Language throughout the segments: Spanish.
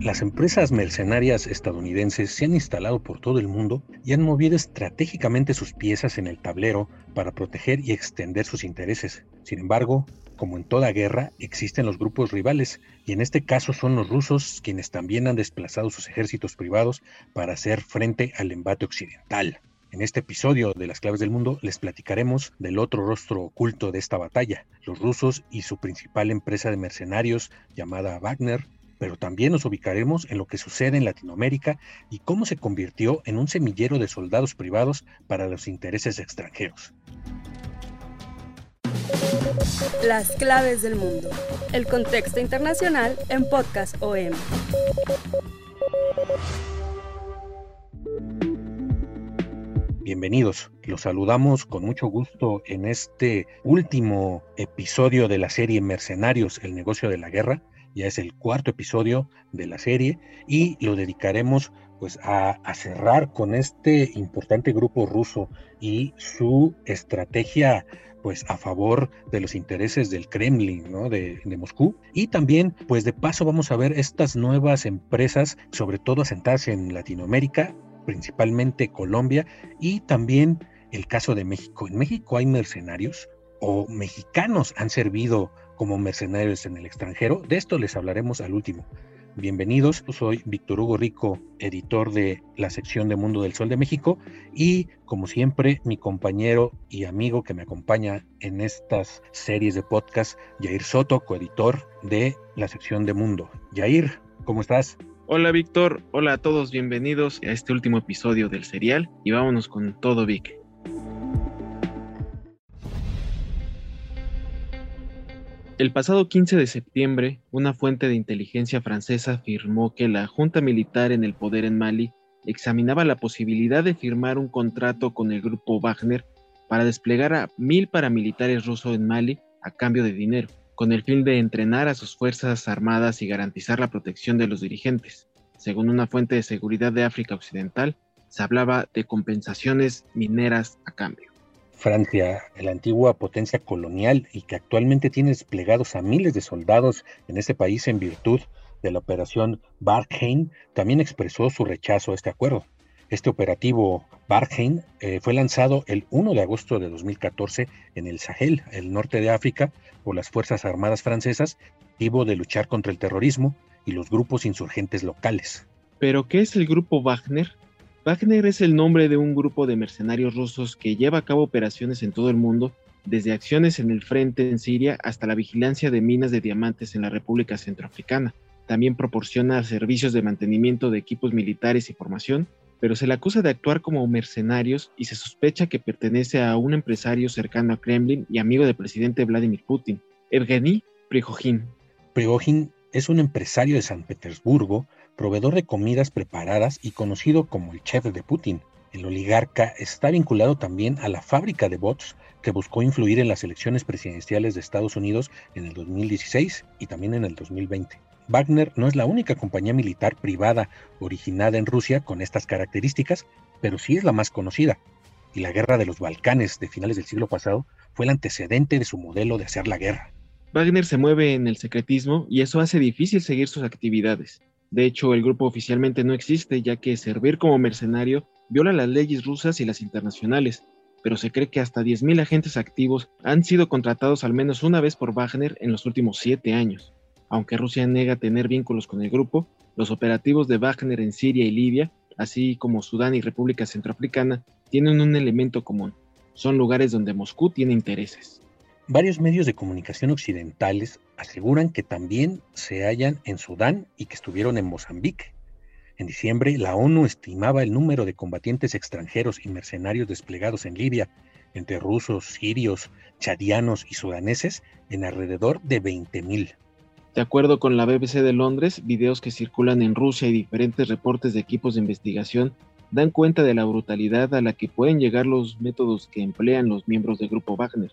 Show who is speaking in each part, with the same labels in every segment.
Speaker 1: Las empresas mercenarias estadounidenses se han instalado por todo el mundo y han movido estratégicamente sus piezas en el tablero para proteger y extender sus intereses. Sin embargo, como en toda guerra, existen los grupos rivales, y en este caso son los rusos quienes también han desplazado sus ejércitos privados para hacer frente al embate occidental. En este episodio de Las Claves del Mundo les platicaremos del otro rostro oculto de esta batalla, los rusos y su principal empresa de mercenarios llamada Wagner, pero también nos ubicaremos en lo que sucede en Latinoamérica y cómo se convirtió en un semillero de soldados privados para los intereses extranjeros.
Speaker 2: Las claves del mundo. El contexto internacional en Podcast OM.
Speaker 1: Bienvenidos, los saludamos con mucho gusto en este último episodio de la serie Mercenarios, el negocio de la guerra ya es el cuarto episodio de la serie y lo dedicaremos pues a, cerrar con este importante grupo ruso y su estrategia pues a favor de los intereses del Kremlin, ¿no? de, Moscú. Y también, pues de paso vamos a ver estas nuevas empresas, sobre todo asentadas en Latinoamérica, principalmente Colombia, y también el caso de México. En México hay mercenarios o mexicanos han servido como mercenarios en el extranjero. De esto les hablaremos al último. Bienvenidos, soy Víctor Hugo Rico, editor de la sección de Mundo del Sol de México y como siempre mi compañero y amigo que me acompaña en estas series de podcast, Yair Soto, coeditor de la sección de Mundo. Yair, ¿cómo estás?
Speaker 3: Hola Víctor, hola a todos, bienvenidos a este último episodio del serial y vámonos con todo Vic. El pasado 15 de septiembre, una fuente de inteligencia francesa afirmó que la junta militar en el poder en Mali examinaba la posibilidad de firmar un contrato con el grupo Wagner para desplegar a mil paramilitares rusos en Mali a cambio de dinero, con el fin de entrenar a sus fuerzas armadas y garantizar la protección de los dirigentes. Según una fuente de seguridad de África Occidental, se hablaba de compensaciones mineras a cambio.
Speaker 1: Francia, la antigua potencia colonial y que actualmente tiene desplegados a miles de soldados en este país en virtud de la operación Barkhane, también expresó su rechazo a este acuerdo. Este operativo Barkhane eh, fue lanzado el 1 de agosto de 2014 en el Sahel, el norte de África, por las Fuerzas Armadas francesas, motivo de luchar contra el terrorismo y los grupos insurgentes locales.
Speaker 3: ¿Pero qué es el grupo Wagner? Wagner es el nombre de un grupo de mercenarios rusos que lleva a cabo operaciones en todo el mundo, desde acciones en el frente en Siria hasta la vigilancia de minas de diamantes en la República Centroafricana. También proporciona servicios de mantenimiento de equipos militares y formación, pero se le acusa de actuar como mercenarios y se sospecha que pertenece a un empresario cercano a Kremlin y amigo del presidente Vladimir Putin, Evgeny Prigojin.
Speaker 1: Prigojin es un empresario de San Petersburgo proveedor de comidas preparadas y conocido como el chef de Putin. El oligarca está vinculado también a la fábrica de bots que buscó influir en las elecciones presidenciales de Estados Unidos en el 2016 y también en el 2020. Wagner no es la única compañía militar privada originada en Rusia con estas características, pero sí es la más conocida. Y la guerra de los Balcanes de finales del siglo pasado fue el antecedente de su modelo de hacer la guerra.
Speaker 3: Wagner se mueve en el secretismo y eso hace difícil seguir sus actividades. De hecho, el grupo oficialmente no existe, ya que servir como mercenario viola las leyes rusas y las internacionales, pero se cree que hasta 10.000 agentes activos han sido contratados al menos una vez por Wagner en los últimos siete años. Aunque Rusia niega tener vínculos con el grupo, los operativos de Wagner en Siria y Libia, así como Sudán y República Centroafricana, tienen un elemento común. Son lugares donde Moscú tiene intereses.
Speaker 1: Varios medios de comunicación occidentales aseguran que también se hallan en Sudán y que estuvieron en Mozambique. En diciembre, la ONU estimaba el número de combatientes extranjeros y mercenarios desplegados en Libia entre rusos, sirios, chadianos y sudaneses en alrededor de 20.000.
Speaker 3: De acuerdo con la BBC de Londres, videos que circulan en Rusia y diferentes reportes de equipos de investigación dan cuenta de la brutalidad a la que pueden llegar los métodos que emplean los miembros del grupo Wagner.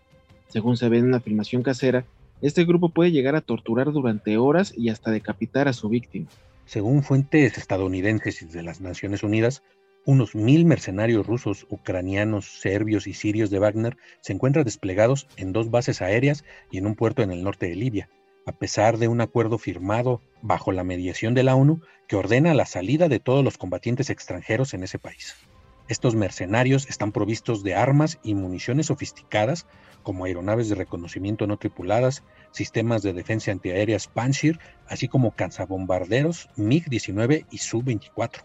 Speaker 3: Según se ve en una filmación casera, este grupo puede llegar a torturar durante horas y hasta decapitar a su víctima.
Speaker 1: Según fuentes estadounidenses y de las Naciones Unidas, unos mil mercenarios rusos, ucranianos, serbios y sirios de Wagner se encuentran desplegados en dos bases aéreas y en un puerto en el norte de Libia, a pesar de un acuerdo firmado bajo la mediación de la ONU que ordena la salida de todos los combatientes extranjeros en ese país. Estos mercenarios están provistos de armas y municiones sofisticadas como aeronaves de reconocimiento no tripuladas, sistemas de defensa antiaérea Panshir, así como cazabombarderos MiG-19 y Su-24.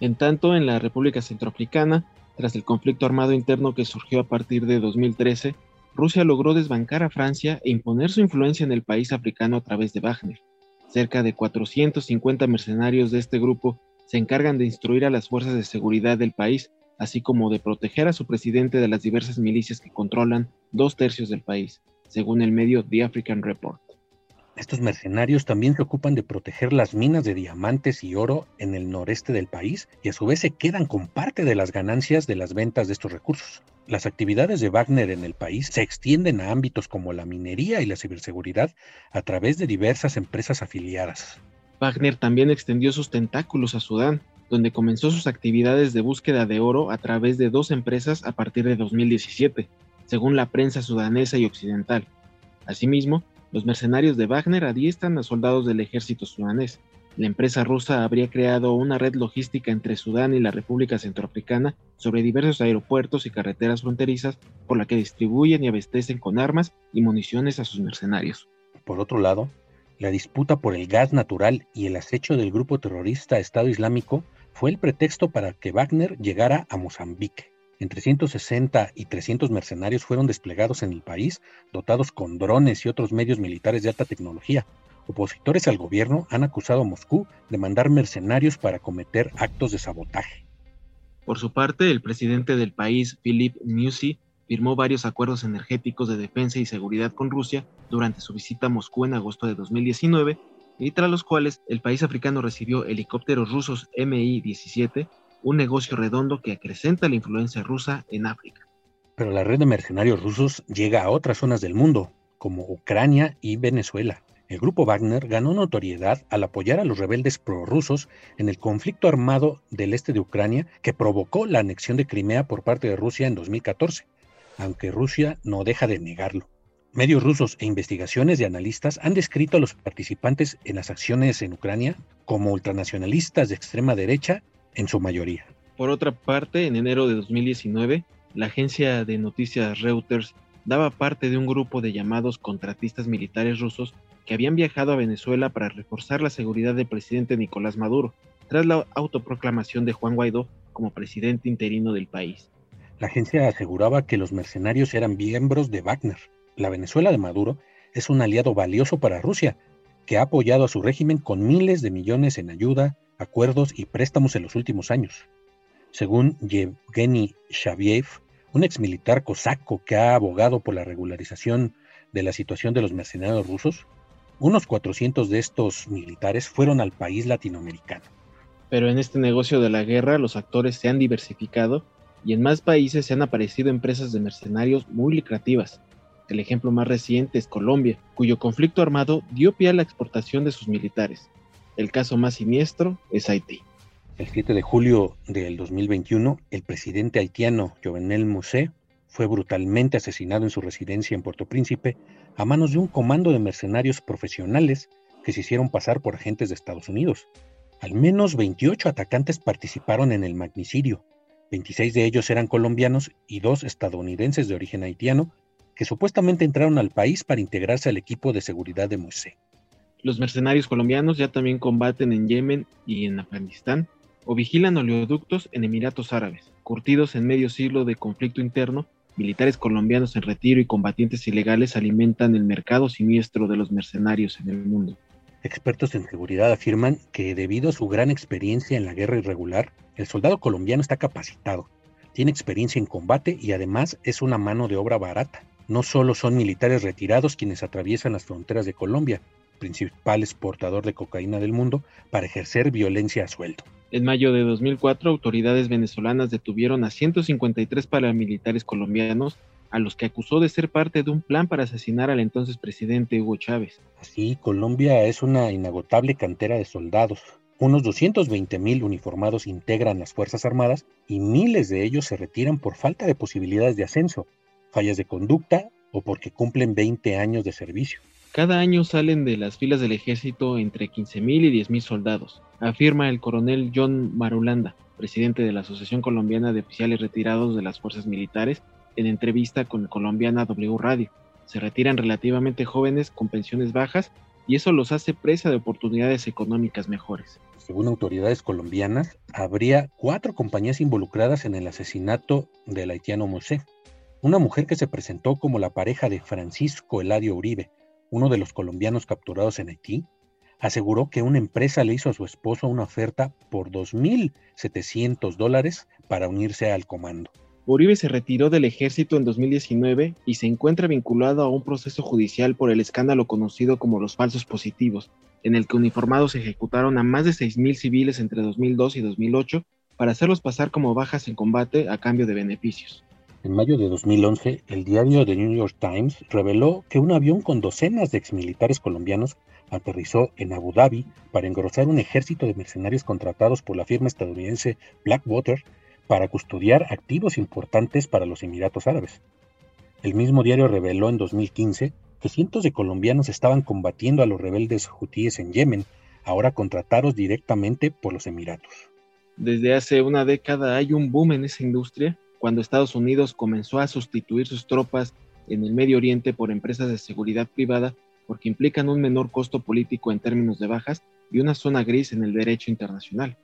Speaker 3: En tanto, en la República Centroafricana, tras el conflicto armado interno que surgió a partir de 2013, Rusia logró desbancar a Francia e imponer su influencia en el país africano a través de Wagner. Cerca de 450 mercenarios de este grupo se encargan de instruir a las fuerzas de seguridad del país, así como de proteger a su presidente de las diversas milicias que controlan dos tercios del país, según el medio The African Report.
Speaker 1: Estos mercenarios también se ocupan de proteger las minas de diamantes y oro en el noreste del país y a su vez se quedan con parte de las ganancias de las ventas de estos recursos. Las actividades de Wagner en el país se extienden a ámbitos como la minería y la ciberseguridad a través de diversas empresas afiliadas.
Speaker 3: Wagner también extendió sus tentáculos a Sudán, donde comenzó sus actividades de búsqueda de oro a través de dos empresas a partir de 2017, según la prensa sudanesa y occidental. Asimismo, los mercenarios de Wagner adiestran a soldados del ejército sudanés. La empresa rusa habría creado una red logística entre Sudán y la República Centroafricana sobre diversos aeropuertos y carreteras fronterizas por la que distribuyen y abastecen con armas y municiones a sus mercenarios.
Speaker 1: Por otro lado, la disputa por el gas natural y el acecho del grupo terrorista Estado Islámico fue el pretexto para que Wagner llegara a Mozambique. Entre 160 y 300 mercenarios fueron desplegados en el país, dotados con drones y otros medios militares de alta tecnología. Opositores al gobierno han acusado a Moscú de mandar mercenarios para cometer actos de sabotaje.
Speaker 3: Por su parte, el presidente del país, Philip Nyusi, firmó varios acuerdos energéticos de defensa y seguridad con Rusia durante su visita a Moscú en agosto de 2019, y tras los cuales el país africano recibió helicópteros rusos Mi-17 un negocio redondo que acrecenta la influencia rusa en África.
Speaker 1: Pero la red de mercenarios rusos llega a otras zonas del mundo, como Ucrania y Venezuela. El grupo Wagner ganó notoriedad al apoyar a los rebeldes prorrusos en el conflicto armado del este de Ucrania que provocó la anexión de Crimea por parte de Rusia en 2014, aunque Rusia no deja de negarlo. Medios rusos e investigaciones de analistas han descrito a los participantes en las acciones en Ucrania como ultranacionalistas de extrema derecha en su mayoría.
Speaker 3: Por otra parte, en enero de 2019, la agencia de noticias Reuters daba parte de un grupo de llamados contratistas militares rusos que habían viajado a Venezuela para reforzar la seguridad del presidente Nicolás Maduro, tras la autoproclamación de Juan Guaidó como presidente interino del país.
Speaker 1: La agencia aseguraba que los mercenarios eran miembros de Wagner. La Venezuela de Maduro es un aliado valioso para Rusia, que ha apoyado a su régimen con miles de millones en ayuda, acuerdos y préstamos en los últimos años. Según Yevgeny Shaviev, un exmilitar cosaco que ha abogado por la regularización de la situación de los mercenarios rusos, unos 400 de estos militares fueron al país latinoamericano.
Speaker 3: Pero en este negocio de la guerra los actores se han diversificado y en más países se han aparecido empresas de mercenarios muy lucrativas. El ejemplo más reciente es Colombia, cuyo conflicto armado dio pie a la exportación de sus militares. El caso más siniestro es Haití.
Speaker 1: El 7 de julio del 2021, el presidente haitiano Jovenel Moïse fue brutalmente asesinado en su residencia en Puerto Príncipe a manos de un comando de mercenarios profesionales que se hicieron pasar por agentes de Estados Unidos. Al menos 28 atacantes participaron en el magnicidio. 26 de ellos eran colombianos y dos estadounidenses de origen haitiano que supuestamente entraron al país para integrarse al equipo de seguridad de Moisés.
Speaker 3: Los mercenarios colombianos ya también combaten en Yemen y en Afganistán o vigilan oleoductos en Emiratos Árabes. Curtidos en medio siglo de conflicto interno, militares colombianos en retiro y combatientes ilegales alimentan el mercado siniestro de los mercenarios en el mundo.
Speaker 1: Expertos en seguridad afirman que debido a su gran experiencia en la guerra irregular, el soldado colombiano está capacitado. tiene experiencia en combate y además es una mano de obra barata. No solo son militares retirados quienes atraviesan las fronteras de Colombia, principal exportador de cocaína del mundo, para ejercer violencia a sueldo.
Speaker 3: En mayo de 2004, autoridades venezolanas detuvieron a 153 paramilitares colombianos a los que acusó de ser parte de un plan para asesinar al entonces presidente Hugo Chávez.
Speaker 1: Así, Colombia es una inagotable cantera de soldados. Unos 220 mil uniformados integran las Fuerzas Armadas y miles de ellos se retiran por falta de posibilidades de ascenso, fallas de conducta o porque cumplen 20 años de servicio.
Speaker 3: Cada año salen de las filas del ejército entre 15.000 y 10.000 soldados, afirma el coronel John Marulanda, presidente de la Asociación Colombiana de Oficiales Retirados de las Fuerzas Militares, en entrevista con Colombiana W Radio. Se retiran relativamente jóvenes con pensiones bajas y eso los hace presa de oportunidades económicas mejores.
Speaker 1: Según autoridades colombianas, habría cuatro compañías involucradas en el asesinato del haitiano Mosé, una mujer que se presentó como la pareja de Francisco Eladio Uribe, uno de los colombianos capturados en Haití, aseguró que una empresa le hizo a su esposo una oferta por 2.700 dólares para unirse al comando.
Speaker 3: Uribe se retiró del ejército en 2019 y se encuentra vinculado a un proceso judicial por el escándalo conocido como los falsos positivos, en el que uniformados ejecutaron a más de 6.000 civiles entre 2002 y 2008 para hacerlos pasar como bajas en combate a cambio de beneficios.
Speaker 1: En mayo de 2011, el diario The New York Times reveló que un avión con docenas de exmilitares colombianos aterrizó en Abu Dhabi para engrosar un ejército de mercenarios contratados por la firma estadounidense Blackwater para custodiar activos importantes para los Emiratos Árabes. El mismo diario reveló en 2015 que cientos de colombianos estaban combatiendo a los rebeldes hutíes en Yemen, ahora contratados directamente por los Emiratos.
Speaker 3: Desde hace una década hay un boom en esa industria cuando Estados Unidos comenzó a sustituir sus tropas en el Medio Oriente por empresas de seguridad privada porque implican un menor costo político en términos de bajas y una zona gris en el derecho internacional.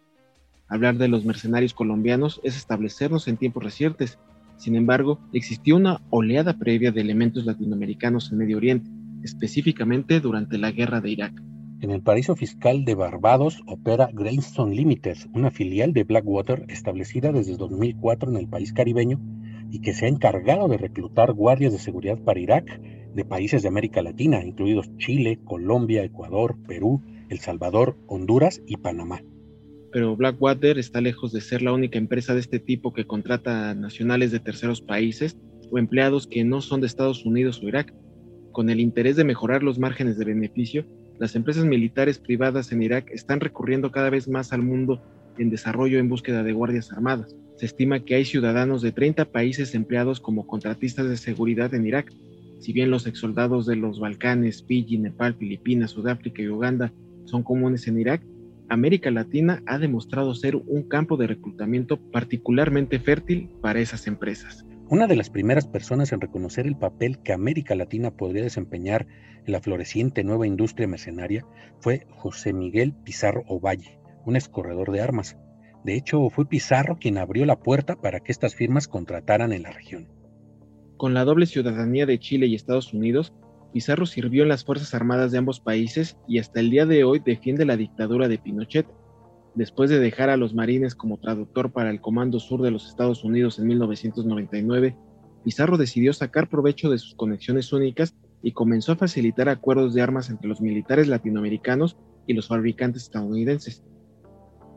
Speaker 3: Hablar de los mercenarios colombianos es establecernos en tiempos recientes. Sin embargo, existió una oleada previa de elementos latinoamericanos en Medio Oriente, específicamente durante la guerra de Irak.
Speaker 1: En el paraíso fiscal de Barbados opera Greystone Limited, una filial de Blackwater establecida desde 2004 en el país caribeño y que se ha encargado de reclutar guardias de seguridad para Irak de países de América Latina, incluidos Chile, Colombia, Ecuador, Perú, El Salvador, Honduras y Panamá.
Speaker 3: Pero Blackwater está lejos de ser la única empresa de este tipo que contrata nacionales de terceros países o empleados que no son de Estados Unidos o Irak. Con el interés de mejorar los márgenes de beneficio, las empresas militares privadas en Irak están recurriendo cada vez más al mundo en desarrollo en búsqueda de guardias armadas. Se estima que hay ciudadanos de 30 países empleados como contratistas de seguridad en Irak. Si bien los exsoldados de los Balcanes, Fiji, Nepal, Filipinas, Sudáfrica y Uganda son comunes en Irak, América Latina ha demostrado ser un campo de reclutamiento particularmente fértil para esas empresas.
Speaker 1: Una de las primeras personas en reconocer el papel que América Latina podría desempeñar en la floreciente nueva industria mercenaria fue José Miguel Pizarro Ovalle, un escorredor de armas. De hecho, fue Pizarro quien abrió la puerta para que estas firmas contrataran en la región.
Speaker 3: Con la doble ciudadanía de Chile y Estados Unidos, Pizarro sirvió en las Fuerzas Armadas de ambos países y hasta el día de hoy defiende la dictadura de Pinochet. Después de dejar a los marines como traductor para el Comando Sur de los Estados Unidos en 1999, Pizarro decidió sacar provecho de sus conexiones únicas y comenzó a facilitar acuerdos de armas entre los militares latinoamericanos y los fabricantes estadounidenses.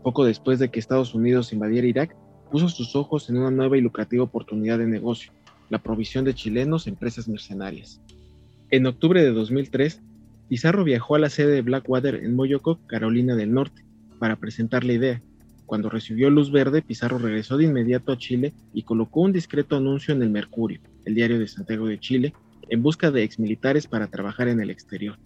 Speaker 3: Poco después de que Estados Unidos invadiera Irak, puso sus ojos en una nueva y lucrativa oportunidad de negocio, la provisión de chilenos a empresas mercenarias. En octubre de 2003, Pizarro viajó a la sede de Blackwater en Moyoco, Carolina del Norte, para presentar la idea. Cuando recibió luz verde, Pizarro regresó de inmediato a Chile y colocó un discreto anuncio en el Mercurio, el diario de Santiago de Chile, en busca de exmilitares para trabajar en el exterior.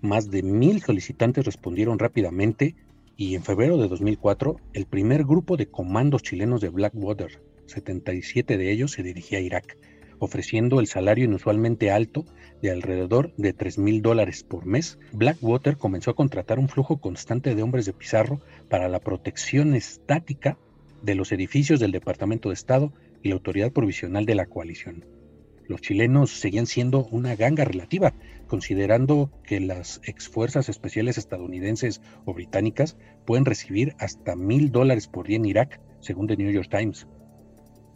Speaker 1: Más de mil solicitantes respondieron rápidamente y en febrero de 2004 el primer grupo de comandos chilenos de Blackwater, 77 de ellos, se dirigía a Irak, ofreciendo el salario inusualmente alto de alrededor de 3 mil dólares por mes, Blackwater comenzó a contratar un flujo constante de hombres de Pizarro para la protección estática de los edificios del Departamento de Estado y la Autoridad Provisional de la Coalición. Los chilenos seguían siendo una ganga relativa, considerando que las exfuerzas especiales estadounidenses o británicas pueden recibir hasta mil dólares por día en Irak, según The New York Times.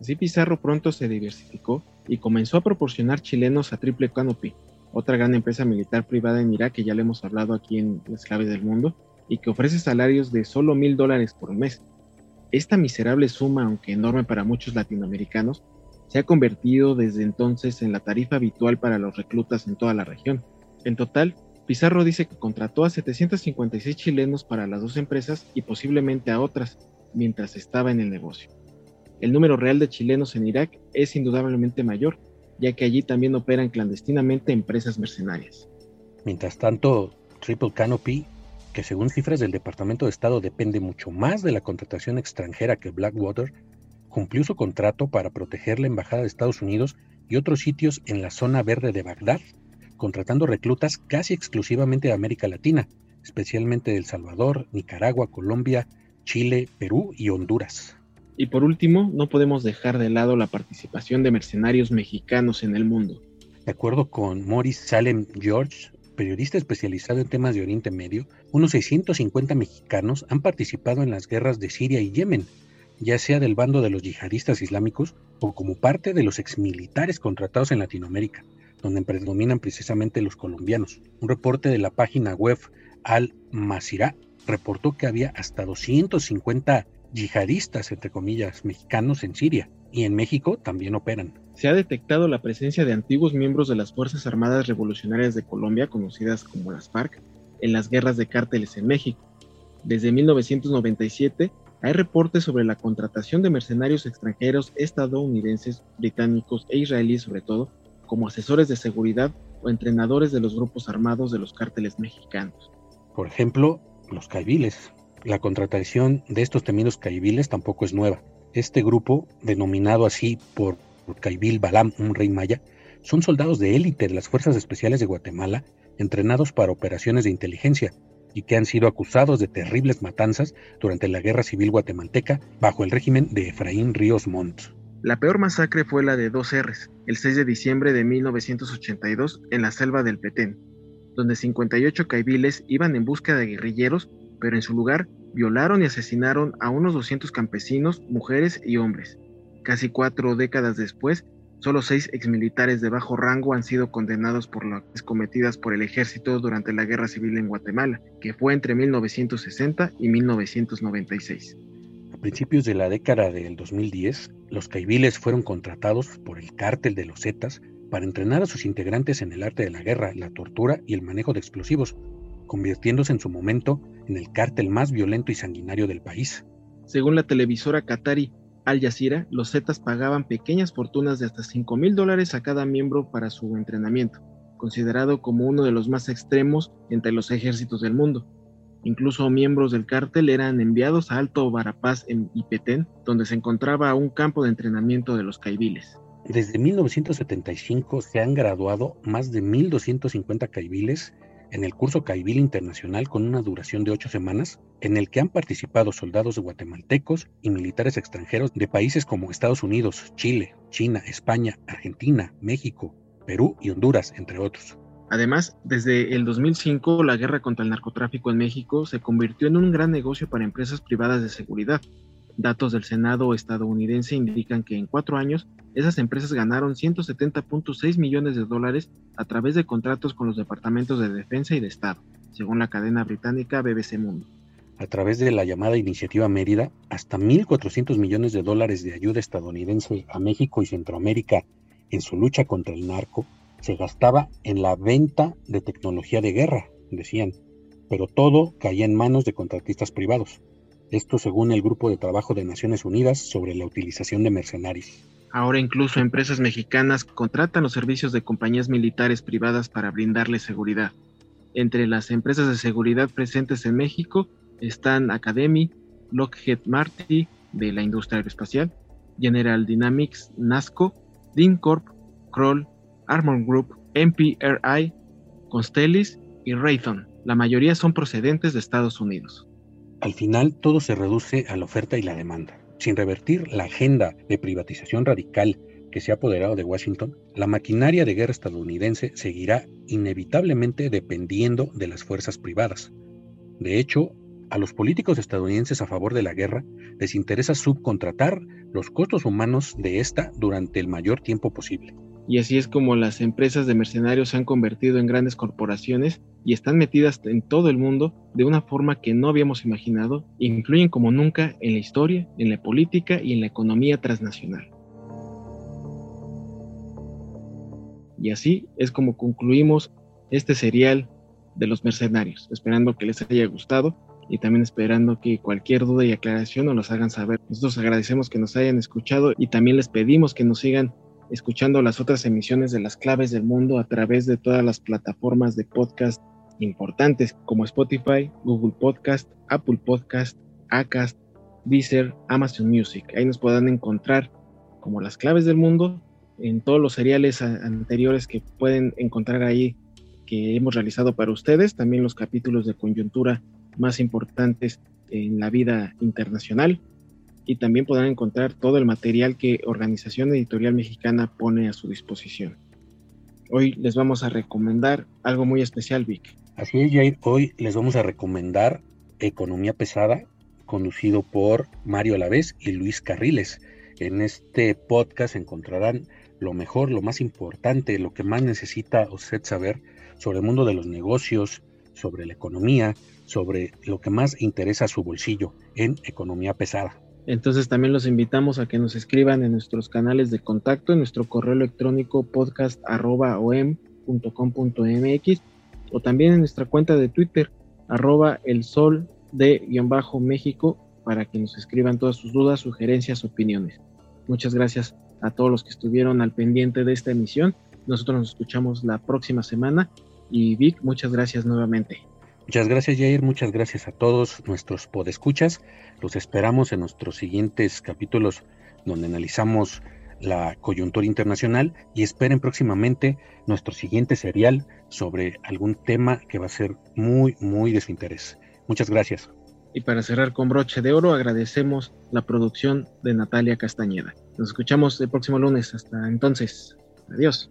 Speaker 3: Así Pizarro pronto se diversificó y comenzó a proporcionar chilenos a Triple Canopy, otra gran empresa militar privada en Irak que ya le hemos hablado aquí en Las Claves del Mundo, y que ofrece salarios de solo mil dólares por mes. Esta miserable suma, aunque enorme para muchos latinoamericanos, se ha convertido desde entonces en la tarifa habitual para los reclutas en toda la región. En total, Pizarro dice que contrató a 756 chilenos para las dos empresas y posiblemente a otras, mientras estaba en el negocio. El número real de chilenos en Irak es indudablemente mayor, ya que allí también operan clandestinamente empresas mercenarias.
Speaker 1: Mientras tanto, Triple Canopy, que según cifras del Departamento de Estado depende mucho más de la contratación extranjera que Blackwater, cumplió su contrato para proteger la Embajada de Estados Unidos y otros sitios en la zona verde de Bagdad, contratando reclutas casi exclusivamente de América Latina, especialmente de El Salvador, Nicaragua, Colombia, Chile, Perú y Honduras.
Speaker 3: Y por último, no podemos dejar de lado la participación de mercenarios mexicanos en el mundo.
Speaker 1: De acuerdo con Morris Salem George, periodista especializado en temas de Oriente Medio, unos 650 mexicanos han participado en las guerras de Siria y Yemen, ya sea del bando de los yihadistas islámicos o como parte de los exmilitares contratados en Latinoamérica, donde predominan precisamente los colombianos. Un reporte de la página web Al Masirah reportó que había hasta 250 yihadistas, entre comillas, mexicanos en Siria y en México también operan.
Speaker 3: Se ha detectado la presencia de antiguos miembros de las Fuerzas Armadas Revolucionarias de Colombia, conocidas como las FARC, en las guerras de cárteles en México. Desde 1997 hay reportes sobre la contratación de mercenarios extranjeros estadounidenses, británicos e israelíes sobre todo, como asesores de seguridad o entrenadores de los grupos armados de los cárteles mexicanos.
Speaker 1: Por ejemplo, los caiviles, la contratación de estos temidos caibiles tampoco es nueva. Este grupo, denominado así por Caibil Balam, un rey maya, son soldados de élite de las Fuerzas Especiales de Guatemala, entrenados para operaciones de inteligencia, y que han sido acusados de terribles matanzas durante la Guerra Civil Guatemalteca bajo el régimen de Efraín Ríos Montt.
Speaker 3: La peor masacre fue la de dos R's, el 6 de diciembre de 1982 en la selva del Petén, donde 58 caibiles iban en busca de guerrilleros pero en su lugar violaron y asesinaron a unos 200 campesinos, mujeres y hombres. Casi cuatro décadas después, solo seis exmilitares de bajo rango han sido condenados por las cometidas por el ejército durante la Guerra Civil en Guatemala, que fue entre 1960 y 1996.
Speaker 1: A principios de la década del 2010, los caibiles fueron contratados por el cártel de los Zetas para entrenar a sus integrantes en el arte de la guerra, la tortura y el manejo de explosivos, convirtiéndose en su momento en el cártel más violento y sanguinario del país.
Speaker 3: Según la televisora Qatari Al Jazeera, los Zetas pagaban pequeñas fortunas de hasta 5 mil dólares a cada miembro para su entrenamiento, considerado como uno de los más extremos entre los ejércitos del mundo. Incluso miembros del cártel eran enviados a Alto Barapaz en Ipetén, donde se encontraba un campo de entrenamiento de los caibiles.
Speaker 1: Desde 1975 se han graduado más de 1.250 caibiles en el curso Caibil Internacional con una duración de ocho semanas, en el que han participado soldados guatemaltecos y militares extranjeros de países como Estados Unidos, Chile, China, España, Argentina, México, Perú y Honduras, entre otros.
Speaker 3: Además, desde el 2005, la guerra contra el narcotráfico en México se convirtió en un gran negocio para empresas privadas de seguridad, Datos del Senado estadounidense indican que en cuatro años esas empresas ganaron 170.6 millones de dólares a través de contratos con los departamentos de defensa y de Estado, según la cadena británica BBC Mundo.
Speaker 1: A través de la llamada Iniciativa Mérida, hasta 1.400 millones de dólares de ayuda estadounidense a México y Centroamérica en su lucha contra el narco se gastaba en la venta de tecnología de guerra, decían, pero todo caía en manos de contratistas privados. Esto según el Grupo de Trabajo de Naciones Unidas sobre la utilización de mercenarios.
Speaker 3: Ahora incluso empresas mexicanas contratan los servicios de compañías militares privadas para brindarles seguridad. Entre las empresas de seguridad presentes en México están Academy, Lockheed Martin de la industria aeroespacial, General Dynamics, NASCO, DynCorp, Kroll, Armor Group, MPRI, Constellis y Raytheon. La mayoría son procedentes de Estados Unidos.
Speaker 1: Al final todo se reduce a la oferta y la demanda. Sin revertir la agenda de privatización radical que se ha apoderado de Washington, la maquinaria de guerra estadounidense seguirá inevitablemente dependiendo de las fuerzas privadas. De hecho, a los políticos estadounidenses a favor de la guerra les interesa subcontratar los costos humanos de esta durante el mayor tiempo posible.
Speaker 3: Y así es como las empresas de mercenarios se han convertido en grandes corporaciones y están metidas en todo el mundo de una forma que no habíamos imaginado e influyen como nunca en la historia, en la política y en la economía transnacional. Y así es como concluimos este serial de los mercenarios, esperando que les haya gustado y también esperando que cualquier duda y aclaración nos los hagan saber. Nosotros agradecemos que nos hayan escuchado y también les pedimos que nos sigan escuchando las otras emisiones de las claves del mundo a través de todas las plataformas de podcast importantes como Spotify, Google Podcast, Apple Podcast, Acast, Deezer, Amazon Music. Ahí nos podrán encontrar como las claves del mundo en todos los seriales anteriores que pueden encontrar ahí que hemos realizado para ustedes, también los capítulos de coyuntura más importantes en la vida internacional y también podrán encontrar todo el material que Organización Editorial Mexicana pone a su disposición. Hoy les vamos a recomendar algo muy especial, Vic.
Speaker 1: Así es, Jair. Hoy les vamos a recomendar Economía Pesada, conducido por Mario Alavés y Luis Carriles. En este podcast encontrarán lo mejor, lo más importante, lo que más necesita usted saber sobre el mundo de los negocios, sobre la economía, sobre lo que más interesa a su bolsillo en Economía Pesada.
Speaker 3: Entonces también los invitamos a que nos escriban en nuestros canales de contacto, en nuestro correo electrónico podcast.om.com.mx o también en nuestra cuenta de Twitter, arroba el sol de guion bajo México, para que nos escriban todas sus dudas, sugerencias, opiniones. Muchas gracias a todos los que estuvieron al pendiente de esta emisión. Nosotros nos escuchamos la próxima semana y Vic, muchas gracias nuevamente.
Speaker 1: Muchas gracias, Jair. Muchas gracias a todos nuestros podescuchas. Los esperamos en nuestros siguientes capítulos donde analizamos la coyuntura internacional y esperen próximamente nuestro siguiente serial sobre algún tema que va a ser muy, muy de su interés. Muchas gracias.
Speaker 3: Y para cerrar con broche de oro, agradecemos la producción de Natalia Castañeda. Nos escuchamos el próximo lunes. Hasta entonces. Adiós.